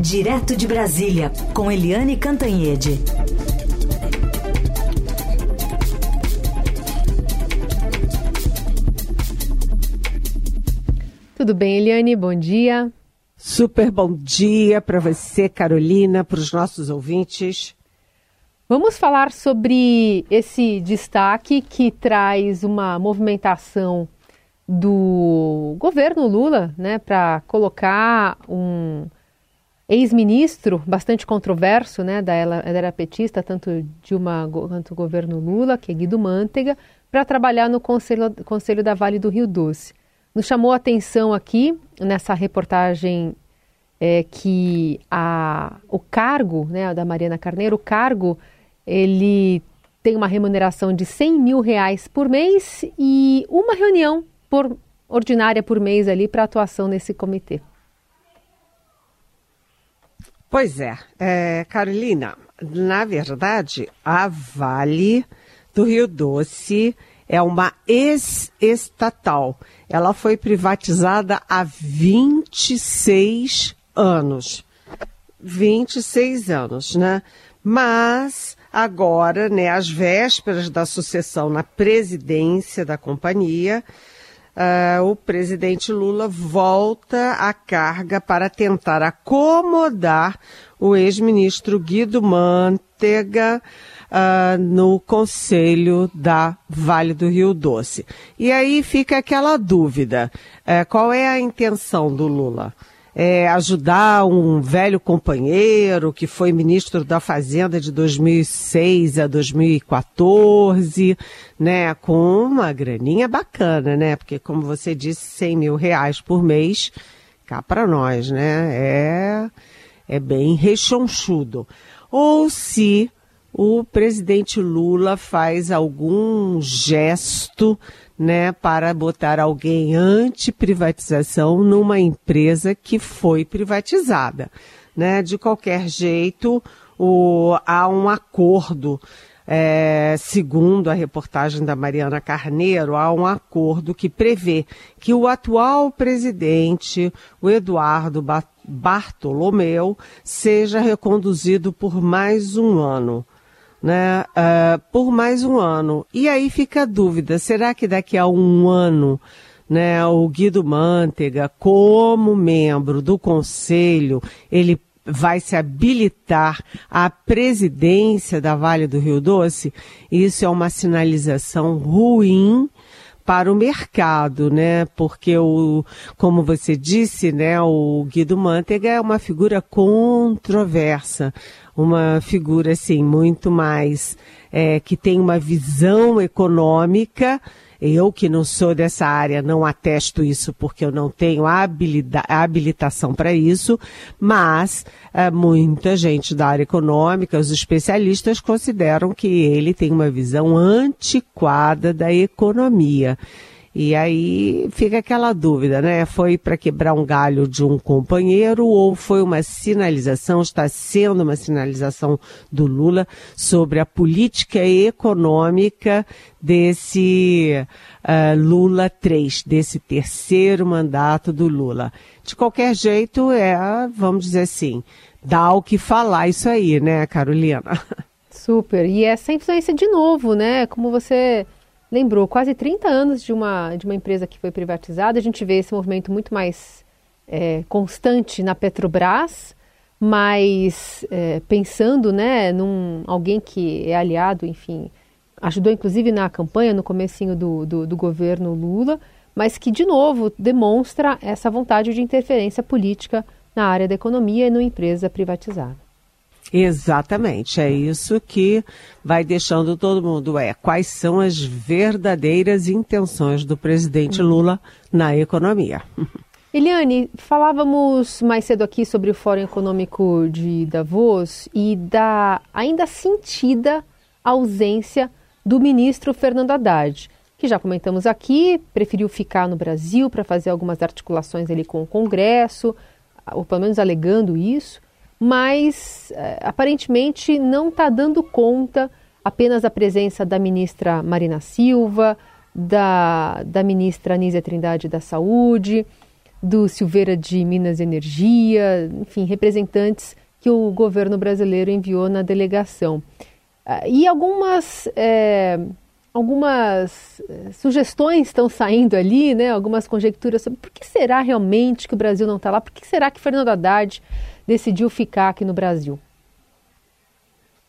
Direto de Brasília, com Eliane Cantanhede. Tudo bem, Eliane? Bom dia. Super bom dia para você, Carolina, para os nossos ouvintes. Vamos falar sobre esse destaque que traz uma movimentação do governo Lula, né, para colocar um ex-ministro bastante controverso, né, da era petista, tanto Dilma quanto o governo Lula, que é Guido Mantega, para trabalhar no Conselho, Conselho da Vale do Rio Doce. Nos chamou a atenção aqui, nessa reportagem, é, que a, o cargo né, da Mariana Carneiro, o cargo, ele tem uma remuneração de 100 mil reais por mês e uma reunião por ordinária por mês ali para atuação nesse comitê. Pois é, é, Carolina, na verdade, a Vale do Rio Doce é uma ex-estatal. Ela foi privatizada há 26 anos. 26 anos, né? Mas agora, né, às vésperas da sucessão na presidência da companhia, uh, o presidente Lula volta à carga para tentar acomodar o ex-ministro Guido Mantega uh, no Conselho da Vale do Rio Doce. E aí fica aquela dúvida: uh, qual é a intenção do Lula? É, ajudar um velho companheiro que foi ministro da Fazenda de 2006 a 2014, né, com uma graninha bacana, né, porque como você disse, 100 mil reais por mês, cá para nós, né, é, é bem rechonchudo. Ou se o presidente Lula faz algum gesto né, para botar alguém anti-privatização numa empresa que foi privatizada. Né? De qualquer jeito, o, há um acordo, é, segundo a reportagem da Mariana Carneiro, há um acordo que prevê que o atual presidente, o Eduardo Bartolomeu, seja reconduzido por mais um ano né, uh, por mais um ano. E aí fica a dúvida: será que daqui a um ano, né, o Guido Mantega, como membro do conselho, ele vai se habilitar à presidência da Vale do Rio Doce? Isso é uma sinalização ruim para o mercado, né? Porque o, como você disse, né, o Guido Mantega é uma figura controversa, uma figura assim muito mais é, que tem uma visão econômica. Eu que não sou dessa área não atesto isso porque eu não tenho habilitação para isso, mas é, muita gente da área econômica, os especialistas consideram que ele tem uma visão antiquada da economia. E aí fica aquela dúvida, né? Foi para quebrar um galho de um companheiro ou foi uma sinalização, está sendo uma sinalização do Lula sobre a política econômica desse uh, Lula 3, desse terceiro mandato do Lula. De qualquer jeito, é, vamos dizer assim, dá o que falar isso aí, né, Carolina? Super. E essa influência de novo, né? Como você lembrou quase 30 anos de uma, de uma empresa que foi privatizada. A gente vê esse movimento muito mais é, constante na Petrobras, mas é, pensando né, num alguém que é aliado, enfim, ajudou inclusive na campanha, no comecinho do, do, do governo Lula, mas que, de novo, demonstra essa vontade de interferência política na área da economia e numa empresa privatizada. Exatamente, é isso que vai deixando todo mundo. É quais são as verdadeiras intenções do presidente Lula na economia. Eliane, falávamos mais cedo aqui sobre o Fórum Econômico de Davos e da ainda sentida ausência do ministro Fernando Haddad, que já comentamos aqui, preferiu ficar no Brasil para fazer algumas articulações ali com o Congresso, ou pelo menos alegando isso mas é, aparentemente não está dando conta apenas da presença da ministra Marina Silva, da, da ministra Anísia Trindade da Saúde, do Silveira de Minas Energia, enfim, representantes que o governo brasileiro enviou na delegação. Ah, e algumas, é, algumas eh, sugestões estão saindo ali, né? algumas conjecturas sobre por que será realmente que o Brasil não está lá, por que será que Fernando Haddad decidiu ficar aqui no Brasil?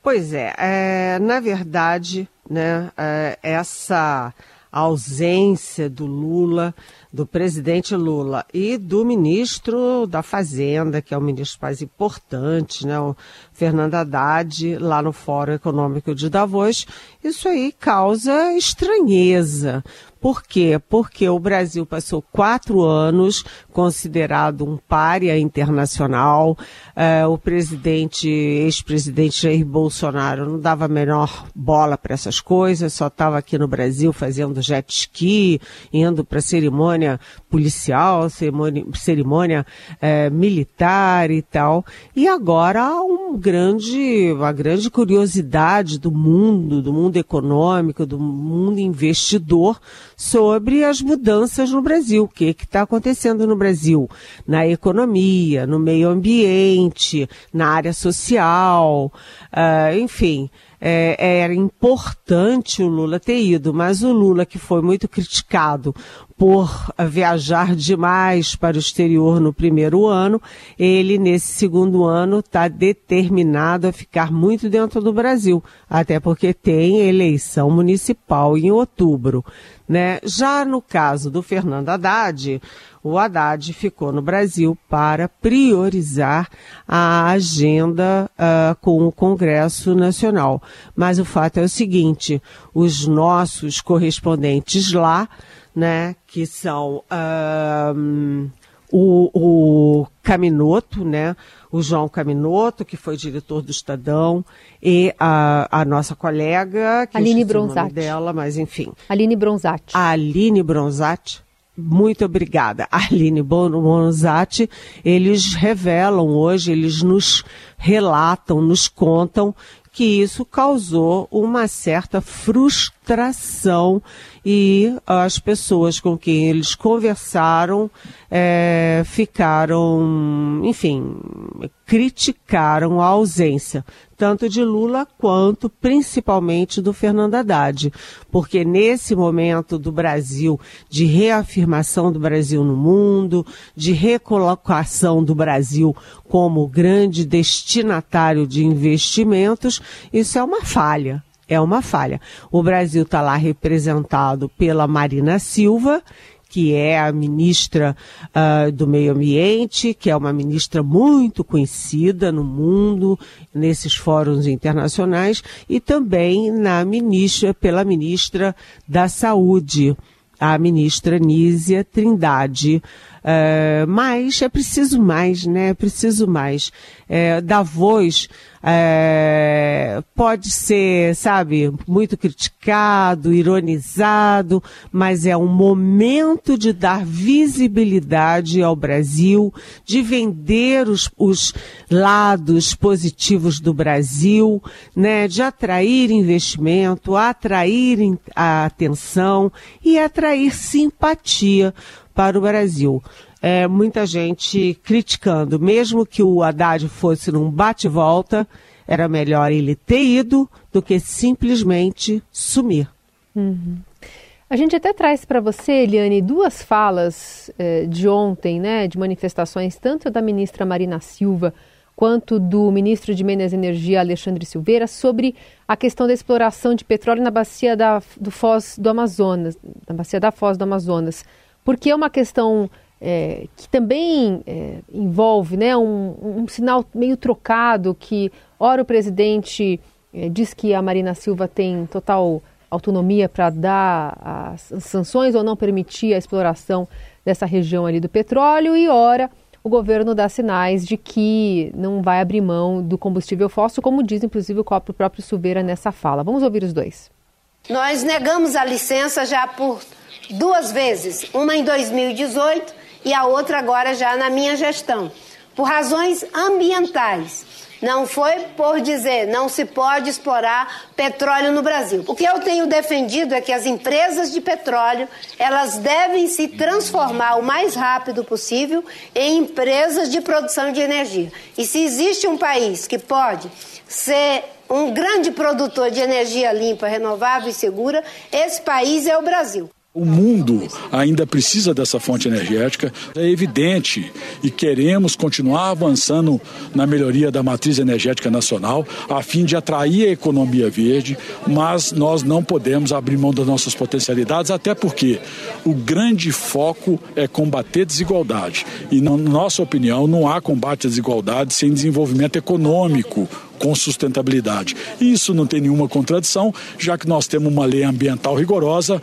Pois é, é na verdade, né, é, essa ausência do Lula do presidente Lula e do ministro da Fazenda, que é o ministro mais importante, né, o Fernando Haddad, lá no Fórum Econômico de Davos, isso aí causa estranheza. Por quê? Porque o Brasil passou quatro anos considerado um pária internacional. É, o presidente, ex-presidente Jair Bolsonaro, não dava a menor bola para essas coisas, só estava aqui no Brasil fazendo jet ski, indo para cerimônia policial, cerimônia, cerimônia é, militar e tal. E agora há um grande, uma grande curiosidade do mundo, do mundo econômico, do mundo investidor sobre as mudanças no Brasil. O que está acontecendo no Brasil? Na economia, no meio ambiente, na área social, uh, enfim. É, era importante o Lula ter ido, mas o Lula, que foi muito criticado por viajar demais para o exterior no primeiro ano, ele, nesse segundo ano, está determinado a ficar muito dentro do Brasil, até porque tem eleição municipal em outubro. Né? Já no caso do Fernando Haddad, o Haddad ficou no Brasil para priorizar a agenda uh, com o Congresso Nacional. Mas o fato é o seguinte: os nossos correspondentes lá né, que são um, o, o Caminoto, né, o João Caminoto, que foi diretor do Estadão, e a, a nossa colega, que Aline Bronzatti. dela, mas enfim. Aline Bronzatti. A Aline Bronzatti. Muito obrigada. Aline Bronzatti, eles revelam hoje, eles nos relatam, nos contam que isso causou uma certa frustração e as pessoas com quem eles conversaram é, ficaram, enfim, criticaram a ausência tanto de Lula quanto principalmente do Fernando Haddad, porque nesse momento do Brasil de reafirmação do Brasil no mundo, de recolocação do Brasil como grande destinatário de investimentos, isso é uma falha é uma falha. O Brasil está lá representado pela Marina Silva, que é a ministra uh, do Meio Ambiente, que é uma ministra muito conhecida no mundo, nesses fóruns internacionais, e também na ministra, pela ministra da Saúde, a ministra Nízia Trindade. Uh, mas é preciso mais, né? É preciso mais. É, Davos é, pode ser, sabe, muito criticado, ironizado, mas é um momento de dar visibilidade ao Brasil, de vender os, os lados positivos do Brasil, né, de atrair investimento, atrair a atenção e atrair simpatia para o Brasil. É, muita gente criticando, mesmo que o Haddad fosse num bate-volta, era melhor ele ter ido do que simplesmente sumir. Uhum. A gente até traz para você, Eliane, duas falas eh, de ontem, né, de manifestações, tanto da ministra Marina Silva quanto do ministro de Minas e Energia, Alexandre Silveira, sobre a questão da exploração de petróleo na bacia da, do Foz do Amazonas, na bacia da Foz do Amazonas porque é uma questão é, que também é, envolve né, um, um, sinal meio trocado que, ora, o presidente é, diz que a Marina Silva tem total autonomia para dar as sanções ou não permitir a exploração dessa região ali do petróleo, e ora, o governo dá sinais de que não vai abrir mão do combustível fóssil, como diz inclusive o próprio Silveira nessa fala. Vamos ouvir os dois. Nós negamos a licença já por duas vezes, uma em 2018 e a outra agora já na minha gestão, por razões ambientais. Não foi por dizer não se pode explorar petróleo no Brasil. O que eu tenho defendido é que as empresas de petróleo elas devem se transformar o mais rápido possível em empresas de produção de energia. E se existe um país que pode ser um grande produtor de energia limpa, renovável e segura, esse país é o Brasil. O mundo ainda precisa dessa fonte energética, é evidente, e queremos continuar avançando na melhoria da matriz energética nacional, a fim de atrair a economia verde, mas nós não podemos abrir mão das nossas potencialidades, até porque o grande foco é combater desigualdade. E, na nossa opinião, não há combate à desigualdade sem desenvolvimento econômico com sustentabilidade. E isso não tem nenhuma contradição, já que nós temos uma lei ambiental rigorosa.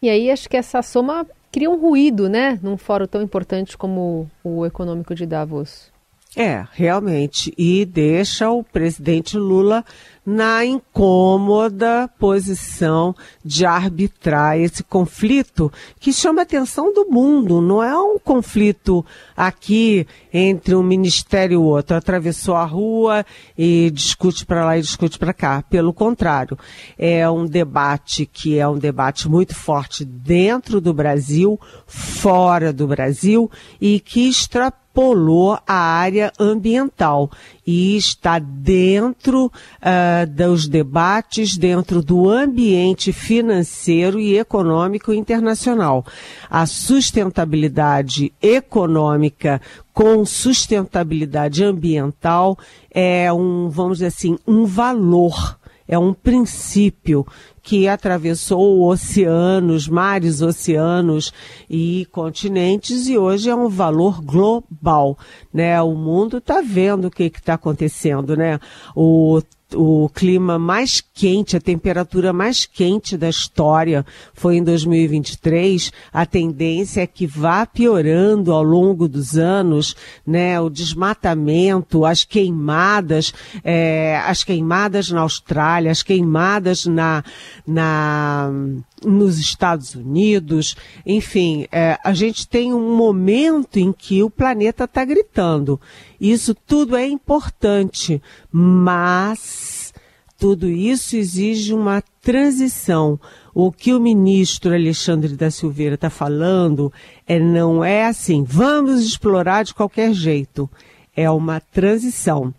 E aí acho que essa soma cria um ruído, né, num fórum tão importante como o econômico de Davos. É, realmente. E deixa o presidente Lula na incômoda posição de arbitrar esse conflito que chama a atenção do mundo. Não é um conflito aqui entre um ministério e outro. Atravessou a rua e discute para lá e discute para cá. Pelo contrário, é um debate que é um debate muito forte dentro do Brasil, fora do Brasil e que extrapola extrapolou a área ambiental e está dentro uh, dos debates, dentro do ambiente financeiro e econômico internacional. A sustentabilidade econômica com sustentabilidade ambiental é um, vamos dizer assim, um valor é um princípio que atravessou oceanos, mares, oceanos e continentes e hoje é um valor global, né? O mundo está vendo o que está acontecendo, né? O o clima mais quente, a temperatura mais quente da história foi em 2023. A tendência é que vá piorando ao longo dos anos, né? O desmatamento, as queimadas, é, as queimadas na Austrália, as queimadas na, na nos Estados Unidos, enfim, é, a gente tem um momento em que o planeta está gritando. Isso tudo é importante, mas tudo isso exige uma transição. O que o ministro Alexandre da Silveira está falando é não é assim, vamos explorar de qualquer jeito. É uma transição.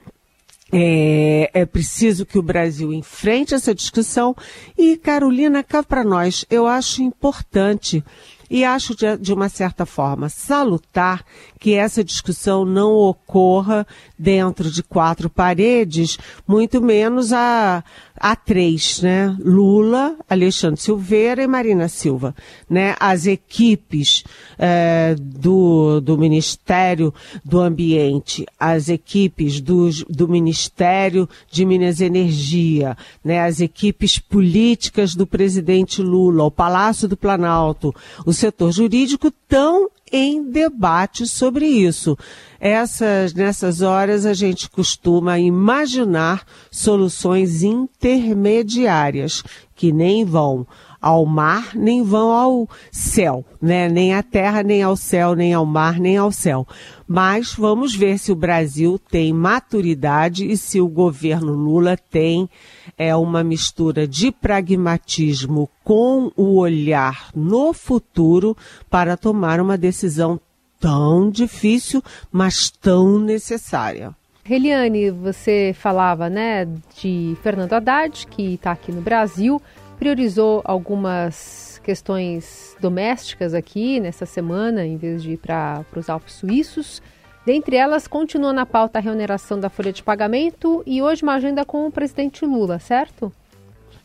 É, é, preciso que o Brasil enfrente essa discussão e, Carolina, cá para nós, eu acho importante e acho de, de, uma certa forma salutar que essa discussão não ocorra dentro de quatro paredes, muito menos a, a três, né? Lula, Alexandre Silveira e Marina Silva, né? As equipes é, do, do Ministério do Ambiente, as equipes do, do Ministério de Minas e Energia, né? As equipes políticas do presidente Lula, o Palácio do Planalto, o setor jurídico estão em debate sobre isso. Essas, nessas horas a gente costuma imaginar soluções intermediárias que nem vão ao mar, nem vão ao céu, né? Nem à terra, nem ao céu, nem ao mar, nem ao céu. Mas vamos ver se o Brasil tem maturidade e se o governo Lula tem é uma mistura de pragmatismo com o olhar no futuro para tomar uma decisão tão difícil, mas tão necessária. Reliane, você falava, né, de Fernando Haddad, que está aqui no Brasil, priorizou algumas questões domésticas aqui nessa semana, em vez de ir para os Alpes Suíços. Dentre elas, continua na pauta a reoneração da folha de pagamento e hoje uma agenda com o presidente Lula, certo?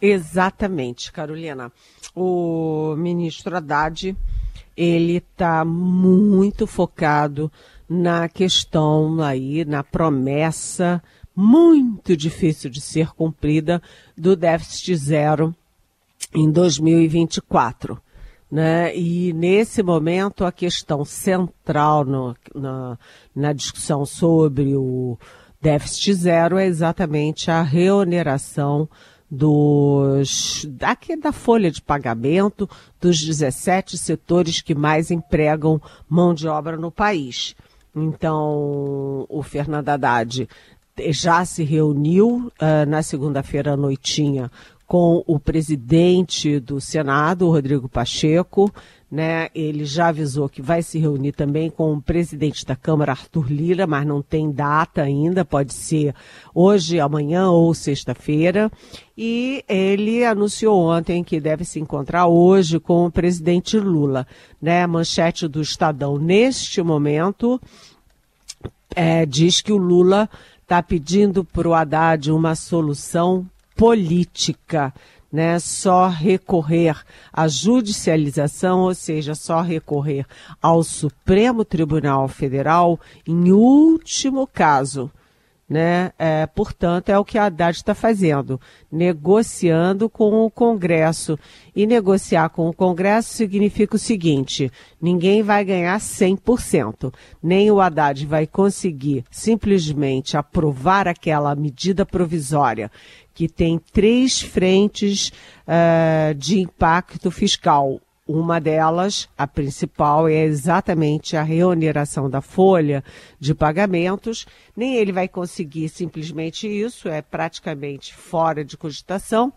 Exatamente, Carolina. O ministro Haddad ele está muito focado na questão aí, na promessa muito difícil de ser cumprida do déficit zero em 2024. Né? E nesse momento a questão central no, na, na discussão sobre o déficit zero é exatamente a reoneração dos daqui da folha de pagamento dos 17 setores que mais empregam mão de obra no país. Então, o Fernando Haddad já se reuniu uh, na segunda-feira à noitinha com o presidente do Senado, Rodrigo Pacheco, né? Ele já avisou que vai se reunir também com o presidente da Câmara, Arthur Lira, mas não tem data ainda, pode ser hoje, amanhã ou sexta-feira. E ele anunciou ontem que deve se encontrar hoje com o presidente Lula. Né? Manchete do Estadão, neste momento, é, diz que o Lula está pedindo para o Haddad uma solução política né, só recorrer à judicialização, ou seja, só recorrer ao Supremo Tribunal Federal em último caso. Né? É, portanto, é o que a Haddad está fazendo, negociando com o Congresso. E negociar com o Congresso significa o seguinte: ninguém vai ganhar 100%. Nem o Haddad vai conseguir simplesmente aprovar aquela medida provisória que tem três frentes uh, de impacto fiscal. Uma delas, a principal, é exatamente a reoneração da folha de pagamentos. Nem ele vai conseguir simplesmente isso, é praticamente fora de cogitação,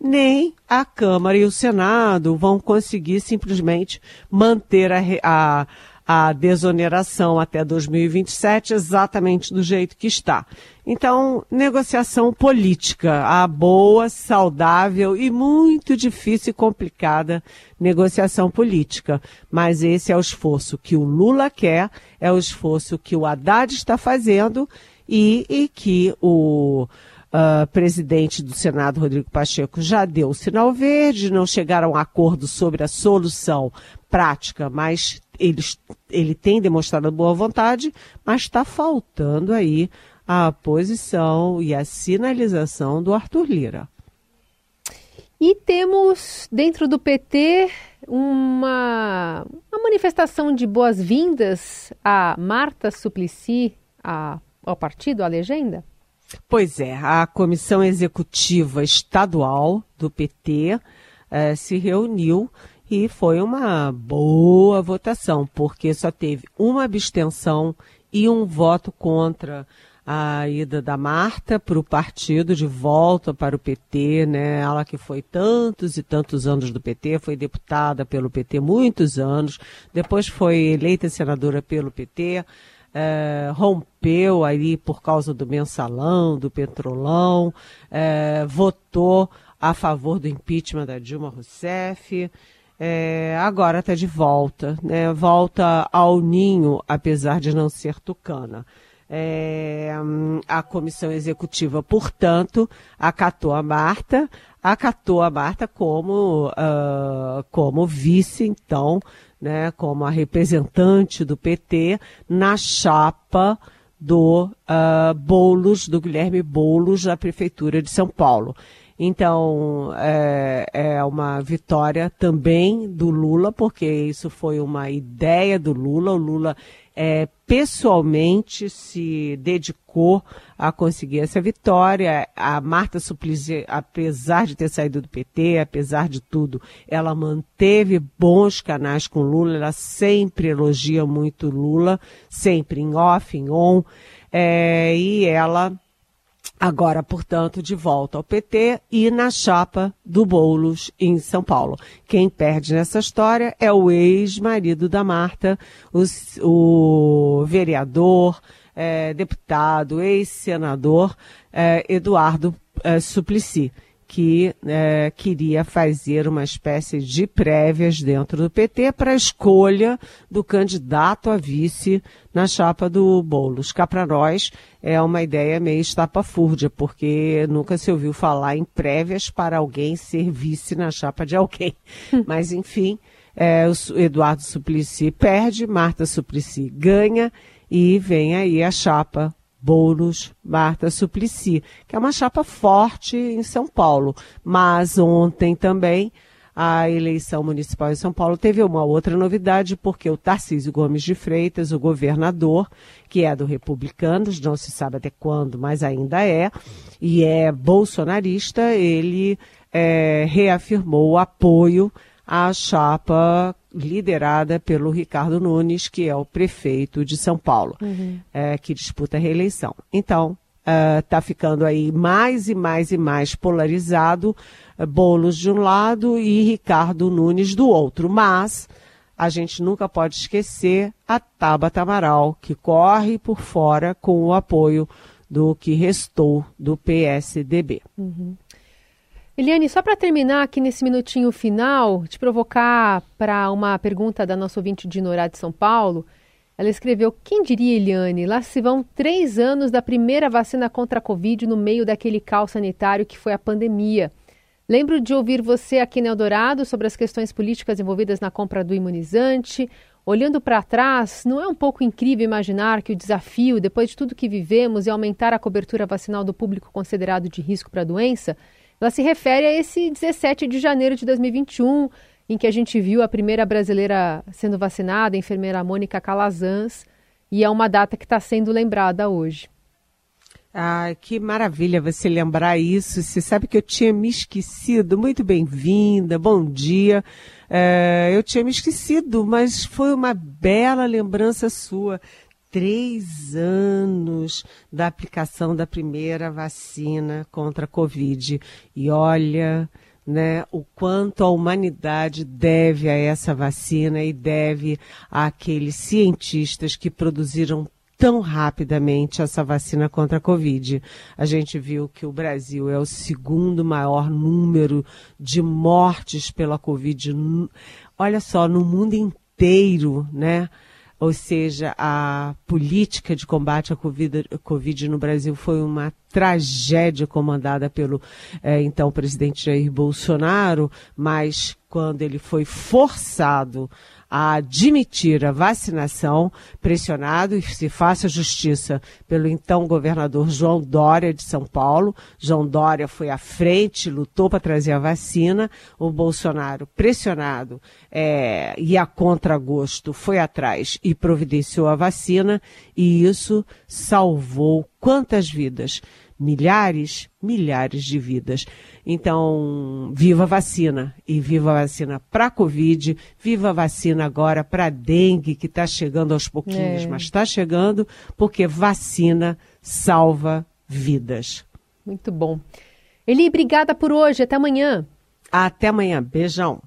nem a Câmara e o Senado vão conseguir simplesmente manter a, a a desoneração até 2027 exatamente do jeito que está. Então, negociação política, a boa, saudável e muito difícil e complicada negociação política. Mas esse é o esforço que o Lula quer, é o esforço que o Haddad está fazendo e, e que o uh, presidente do Senado, Rodrigo Pacheco, já deu o sinal verde, não chegaram a acordo sobre a solução prática, mas eles, ele tem demonstrado boa vontade, mas está faltando aí a posição e a sinalização do Arthur Lira. E temos dentro do PT uma, uma manifestação de boas-vindas a Marta Suplicy a, ao partido, à legenda? Pois é, a comissão executiva estadual do PT eh, se reuniu e foi uma boa votação, porque só teve uma abstenção e um voto contra a ida da Marta para o partido, de volta para o PT, né? Ela que foi tantos e tantos anos do PT, foi deputada pelo PT muitos anos, depois foi eleita senadora pelo PT, é, rompeu aí por causa do mensalão, do petrolão, é, votou a favor do impeachment da Dilma Rousseff, é, agora está de volta, né? Volta ao ninho, apesar de não ser tucana. É, a comissão executiva, portanto, acatou a Marta, acatou a Marta como, uh, como vice, então, né, como a representante do PT na chapa do uh, Boulos, do Guilherme Boulos, da Prefeitura de São Paulo. Então, é, é, uma vitória também do Lula, porque isso foi uma ideia do Lula. O Lula é, pessoalmente se dedicou a conseguir essa vitória. A Marta Suplicy, apesar de ter saído do PT, apesar de tudo, ela manteve bons canais com Lula. Ela sempre elogia muito Lula, sempre em off, em on. É, e ela Agora, portanto, de volta ao PT e na chapa do Boulos em São Paulo. Quem perde nessa história é o ex-marido da Marta, o, o vereador, é, deputado, ex-senador é, Eduardo é, Suplicy que é, queria fazer uma espécie de prévias dentro do PT para a escolha do candidato a vice na chapa do Boulos. Cá para nós é uma ideia meio estapafúrdia, porque nunca se ouviu falar em prévias para alguém ser vice na chapa de alguém. Mas, enfim, é, o Eduardo Suplicy perde, Marta Suplicy ganha e vem aí a chapa Boulos, Marta Suplicy, que é uma chapa forte em São Paulo. Mas ontem também a eleição municipal em São Paulo teve uma outra novidade, porque o Tarcísio Gomes de Freitas, o governador, que é do Republicanos, não se sabe até quando, mas ainda é, e é bolsonarista, ele é, reafirmou o apoio à chapa liderada pelo Ricardo Nunes, que é o prefeito de São Paulo, uhum. é, que disputa a reeleição. Então, está uh, ficando aí mais e mais e mais polarizado, uh, Boulos de um lado e Ricardo Nunes do outro. Mas a gente nunca pode esquecer a Tabata Amaral, que corre por fora com o apoio do que restou do PSDB. Uhum. Eliane, só para terminar aqui nesse minutinho final, te provocar para uma pergunta da nossa ouvinte de Norá de São Paulo. Ela escreveu: Quem diria, Eliane, lá se vão três anos da primeira vacina contra a Covid no meio daquele caos sanitário que foi a pandemia. Lembro de ouvir você aqui no Eldorado sobre as questões políticas envolvidas na compra do imunizante. Olhando para trás, não é um pouco incrível imaginar que o desafio, depois de tudo que vivemos, é aumentar a cobertura vacinal do público considerado de risco para a doença? Ela se refere a esse 17 de janeiro de 2021, em que a gente viu a primeira brasileira sendo vacinada, a enfermeira Mônica Calazans, e é uma data que está sendo lembrada hoje. Ah, que maravilha você lembrar isso. Você sabe que eu tinha me esquecido. Muito bem-vinda, bom dia. É, eu tinha me esquecido, mas foi uma bela lembrança sua três anos da aplicação da primeira vacina contra a Covid. E olha, né, o quanto a humanidade deve a essa vacina e deve àqueles cientistas que produziram tão rapidamente essa vacina contra a Covid. A gente viu que o Brasil é o segundo maior número de mortes pela Covid. Olha só, no mundo inteiro, né? Ou seja, a política de combate à COVID, COVID no Brasil foi uma tragédia comandada pelo é, então presidente Jair Bolsonaro, mas quando ele foi forçado a admitir a vacinação, pressionado e se faça justiça pelo então governador João Dória de São Paulo. João Dória foi à frente, lutou para trazer a vacina. O Bolsonaro, pressionado é, e a contragosto, foi atrás e providenciou a vacina, e isso salvou quantas vidas? Milhares, milhares de vidas. Então, viva a vacina e viva a vacina para a Covid, viva a vacina agora para a dengue que está chegando aos pouquinhos, é. mas está chegando porque vacina salva vidas. Muito bom. Eli, obrigada por hoje. Até amanhã. Até amanhã. Beijão.